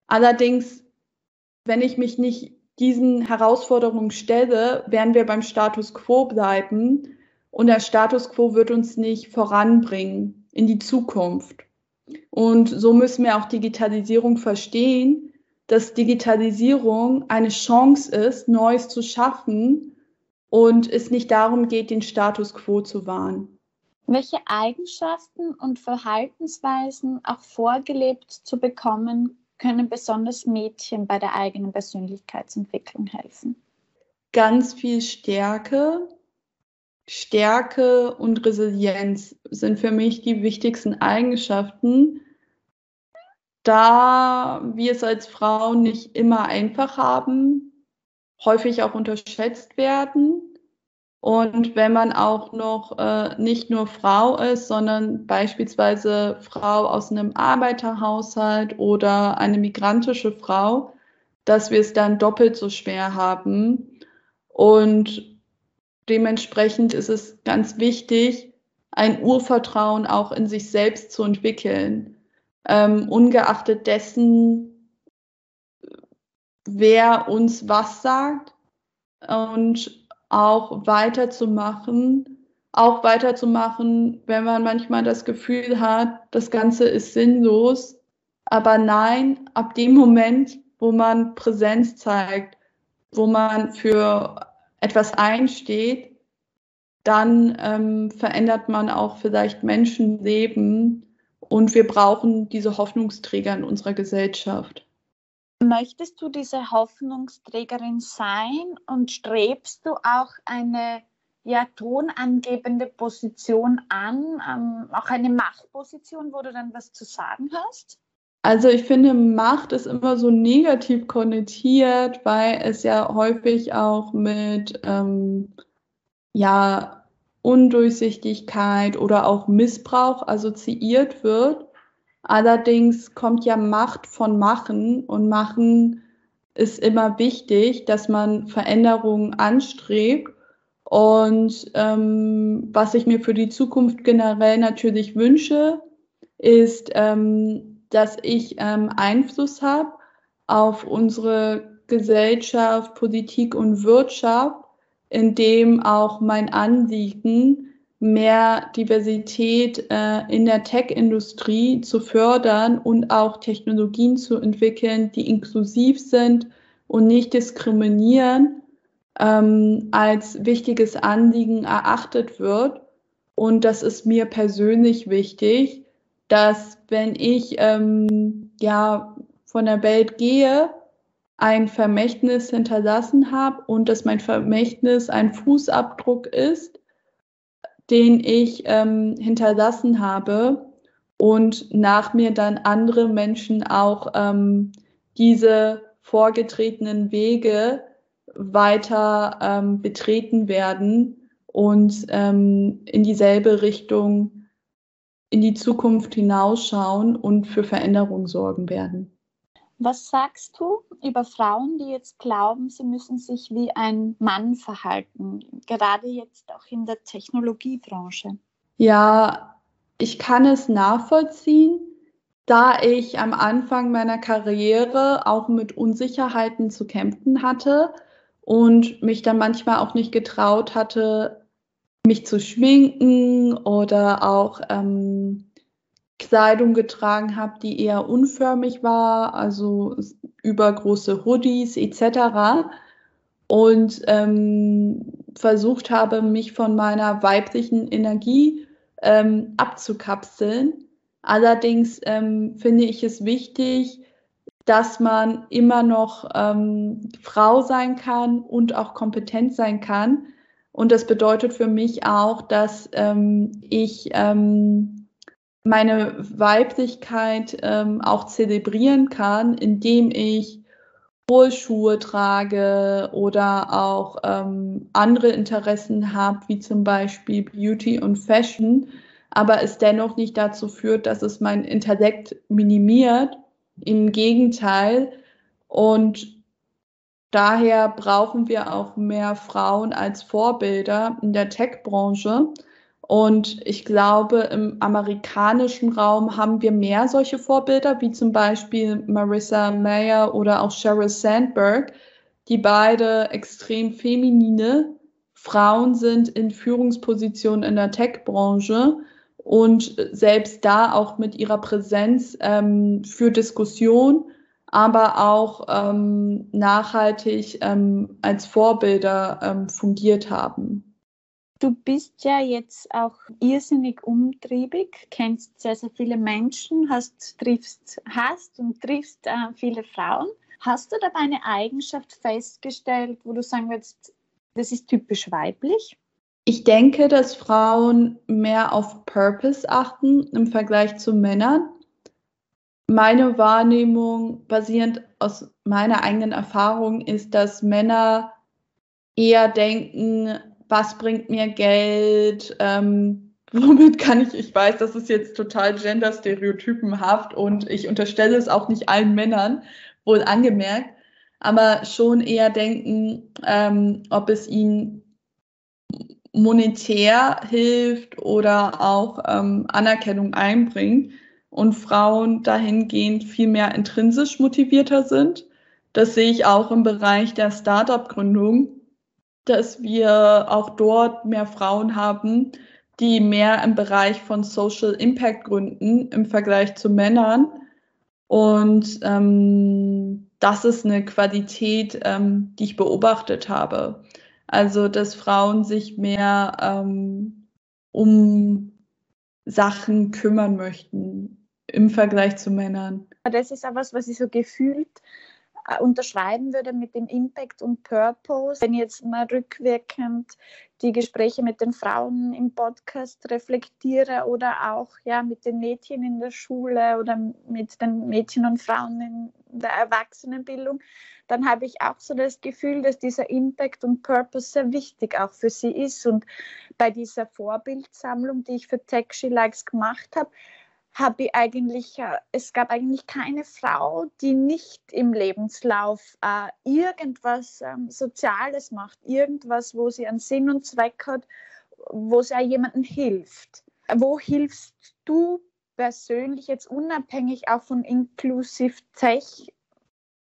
Allerdings, wenn ich mich nicht diesen Herausforderungen stelle, werden wir beim Status quo bleiben und der Status quo wird uns nicht voranbringen in die Zukunft. Und so müssen wir auch Digitalisierung verstehen, dass Digitalisierung eine Chance ist, Neues zu schaffen und es nicht darum geht, den Status quo zu wahren. Welche Eigenschaften und Verhaltensweisen auch vorgelebt zu bekommen, können besonders Mädchen bei der eigenen Persönlichkeitsentwicklung helfen? Ganz viel Stärke. Stärke und Resilienz sind für mich die wichtigsten Eigenschaften, da wir es als Frauen nicht immer einfach haben, häufig auch unterschätzt werden und wenn man auch noch äh, nicht nur Frau ist, sondern beispielsweise Frau aus einem Arbeiterhaushalt oder eine migrantische Frau, dass wir es dann doppelt so schwer haben. Und dementsprechend ist es ganz wichtig, ein Urvertrauen auch in sich selbst zu entwickeln, ähm, ungeachtet dessen, wer uns was sagt und auch weiterzumachen, auch weiterzumachen, wenn man manchmal das Gefühl hat, das Ganze ist sinnlos. Aber nein, ab dem Moment, wo man Präsenz zeigt, wo man für etwas einsteht, dann ähm, verändert man auch vielleicht Menschenleben und wir brauchen diese Hoffnungsträger in unserer Gesellschaft. Möchtest du diese Hoffnungsträgerin sein und strebst du auch eine ja, tonangebende Position an, ähm, auch eine Machtposition, wo du dann was zu sagen hast? Also ich finde, Macht ist immer so negativ konnotiert, weil es ja häufig auch mit ähm, ja, Undurchsichtigkeit oder auch Missbrauch assoziiert wird. Allerdings kommt ja Macht von Machen und Machen ist immer wichtig, dass man Veränderungen anstrebt. Und ähm, was ich mir für die Zukunft generell natürlich wünsche, ist, ähm, dass ich ähm, Einfluss habe auf unsere Gesellschaft, Politik und Wirtschaft, indem auch mein Anliegen mehr Diversität äh, in der Tech-Industrie zu fördern und auch Technologien zu entwickeln, die inklusiv sind und nicht diskriminieren, ähm, als wichtiges Anliegen erachtet wird. Und das ist mir persönlich wichtig, dass wenn ich ähm, ja von der Welt gehe, ein Vermächtnis hinterlassen habe und dass mein Vermächtnis ein Fußabdruck ist, den ich ähm, hinterlassen habe und nach mir dann andere Menschen auch ähm, diese vorgetretenen Wege weiter ähm, betreten werden und ähm, in dieselbe Richtung in die Zukunft hinausschauen und für Veränderung sorgen werden. Was sagst du über Frauen, die jetzt glauben, sie müssen sich wie ein Mann verhalten, gerade jetzt auch in der Technologiebranche? Ja, ich kann es nachvollziehen, da ich am Anfang meiner Karriere auch mit Unsicherheiten zu kämpfen hatte und mich dann manchmal auch nicht getraut hatte, mich zu schminken oder auch ähm, Kleidung getragen habe, die eher unförmig war, also übergroße Hoodies etc. Und ähm, versucht habe, mich von meiner weiblichen Energie ähm, abzukapseln. Allerdings ähm, finde ich es wichtig, dass man immer noch ähm, Frau sein kann und auch kompetent sein kann. Und das bedeutet für mich auch, dass ähm, ich ähm, meine Weiblichkeit ähm, auch zelebrieren kann, indem ich hohe Schuhe trage oder auch ähm, andere Interessen habe, wie zum Beispiel Beauty und Fashion, aber es dennoch nicht dazu führt, dass es mein Intellekt minimiert. Im Gegenteil. Und daher brauchen wir auch mehr Frauen als Vorbilder in der Tech-Branche. Und ich glaube, im amerikanischen Raum haben wir mehr solche Vorbilder, wie zum Beispiel Marissa Mayer oder auch Sheryl Sandberg, die beide extrem feminine Frauen sind in Führungspositionen in der Tech-Branche und selbst da auch mit ihrer Präsenz ähm, für Diskussion, aber auch ähm, nachhaltig ähm, als Vorbilder ähm, fungiert haben. Du bist ja jetzt auch irrsinnig umtriebig, kennst sehr, sehr viele Menschen, hast, triffst, hast und triffst äh, viele Frauen. Hast du dabei eine Eigenschaft festgestellt, wo du sagen würdest, das ist typisch weiblich? Ich denke, dass Frauen mehr auf Purpose achten im Vergleich zu Männern. Meine Wahrnehmung, basierend aus meiner eigenen Erfahrung, ist, dass Männer eher denken, was bringt mir Geld, ähm, womit kann ich, ich weiß, das ist jetzt total genderstereotypenhaft und ich unterstelle es auch nicht allen Männern, wohl angemerkt, aber schon eher denken, ähm, ob es ihnen monetär hilft oder auch ähm, Anerkennung einbringt und Frauen dahingehend viel mehr intrinsisch motivierter sind. Das sehe ich auch im Bereich der Startup-Gründung dass wir auch dort mehr Frauen haben, die mehr im Bereich von Social Impact gründen im Vergleich zu Männern. Und ähm, das ist eine Qualität, ähm, die ich beobachtet habe. Also, dass Frauen sich mehr ähm, um Sachen kümmern möchten im Vergleich zu Männern. Das ist auch was, was ich so gefühlt unterschreiben würde mit dem Impact und Purpose. Wenn ich jetzt mal rückwirkend die Gespräche mit den Frauen im Podcast reflektiere oder auch ja, mit den Mädchen in der Schule oder mit den Mädchen und Frauen in der Erwachsenenbildung, dann habe ich auch so das Gefühl, dass dieser Impact und Purpose sehr wichtig auch für sie ist. Und bei dieser Vorbildsammlung, die ich für Tech She Likes gemacht habe, habe ich eigentlich, äh, es gab eigentlich keine Frau, die nicht im Lebenslauf äh, irgendwas ähm, Soziales macht, irgendwas, wo sie einen Sinn und Zweck hat, wo sie auch jemandem hilft. Wo hilfst du persönlich jetzt unabhängig auch von Inclusive Tech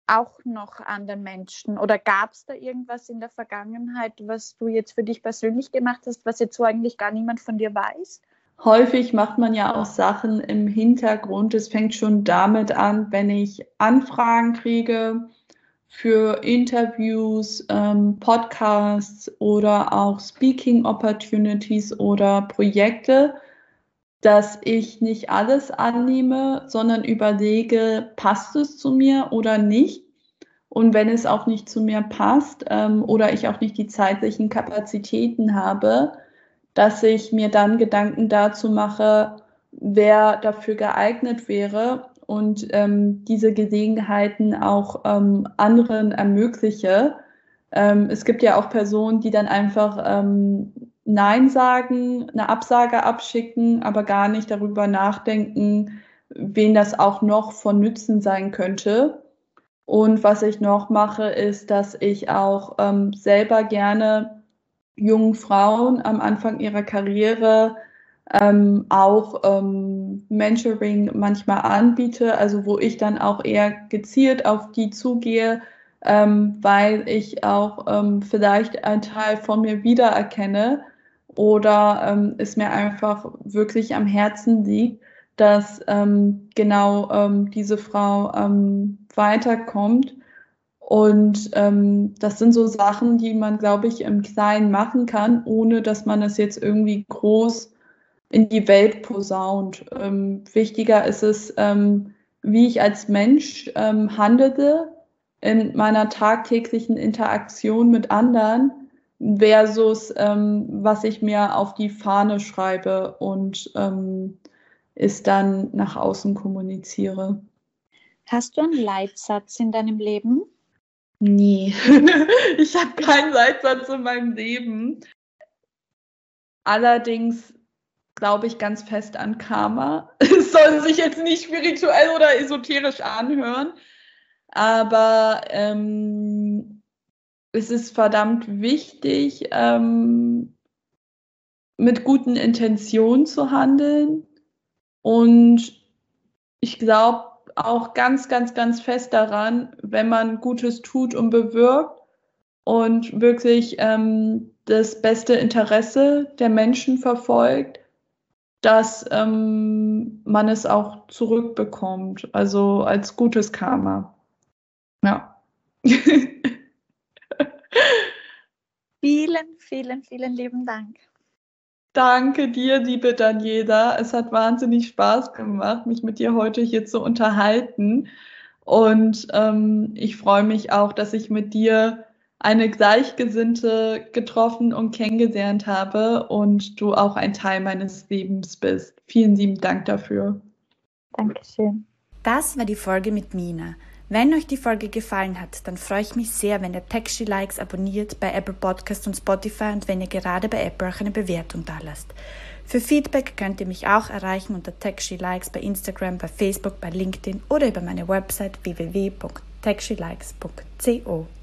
auch noch anderen Menschen? Oder gab es da irgendwas in der Vergangenheit, was du jetzt für dich persönlich gemacht hast, was jetzt so eigentlich gar niemand von dir weiß? Häufig macht man ja auch Sachen im Hintergrund. Es fängt schon damit an, wenn ich Anfragen kriege für Interviews, ähm, Podcasts oder auch Speaking Opportunities oder Projekte, dass ich nicht alles annehme, sondern überlege, passt es zu mir oder nicht. Und wenn es auch nicht zu mir passt ähm, oder ich auch nicht die zeitlichen Kapazitäten habe, dass ich mir dann Gedanken dazu mache, wer dafür geeignet wäre und ähm, diese Gelegenheiten auch ähm, anderen ermögliche. Ähm, es gibt ja auch Personen, die dann einfach ähm, Nein sagen, eine Absage abschicken, aber gar nicht darüber nachdenken, wen das auch noch von Nützen sein könnte. Und was ich noch mache, ist, dass ich auch ähm, selber gerne jungen Frauen am Anfang ihrer Karriere ähm, auch ähm, Mentoring manchmal anbiete, also wo ich dann auch eher gezielt auf die zugehe, ähm, weil ich auch ähm, vielleicht einen Teil von mir wiedererkenne oder ähm, es mir einfach wirklich am Herzen liegt, dass ähm, genau diese Frau weiterkommt und ähm, das sind so Sachen, die man, glaube ich, im Kleinen machen kann, ohne dass man es jetzt irgendwie groß in die Welt posaunt. Ähm, wichtiger ist es, ähm, wie ich als Mensch ähm, handele in meiner tagtäglichen Interaktion mit anderen versus ähm, was ich mir auf die Fahne schreibe und ähm, es dann nach außen kommuniziere. Hast du einen Leitsatz in deinem Leben? Nee, ich habe keinen Leitsatz in meinem Leben. Allerdings glaube ich ganz fest an Karma. Es soll sich jetzt nicht spirituell oder esoterisch anhören, aber ähm, es ist verdammt wichtig, ähm, mit guten Intentionen zu handeln. Und ich glaube, auch ganz, ganz, ganz fest daran, wenn man Gutes tut und bewirkt und wirklich ähm, das beste Interesse der Menschen verfolgt, dass ähm, man es auch zurückbekommt, also als gutes Karma. Ja. vielen, vielen, vielen lieben Dank. Danke dir, liebe Daniela. Es hat wahnsinnig Spaß gemacht, mich mit dir heute hier zu unterhalten. Und ähm, ich freue mich auch, dass ich mit dir eine Gleichgesinnte getroffen und kennengelernt habe und du auch ein Teil meines Lebens bist. Vielen lieben Dank dafür. Dankeschön. Das war die Folge mit Mina. Wenn euch die Folge gefallen hat, dann freue ich mich sehr, wenn ihr Texty Likes abonniert bei Apple Podcast und Spotify und wenn ihr gerade bei Apple auch eine Bewertung da lasst. Für Feedback könnt ihr mich auch erreichen unter Texty Likes bei Instagram, bei Facebook, bei LinkedIn oder über meine Website www.textylikes.co.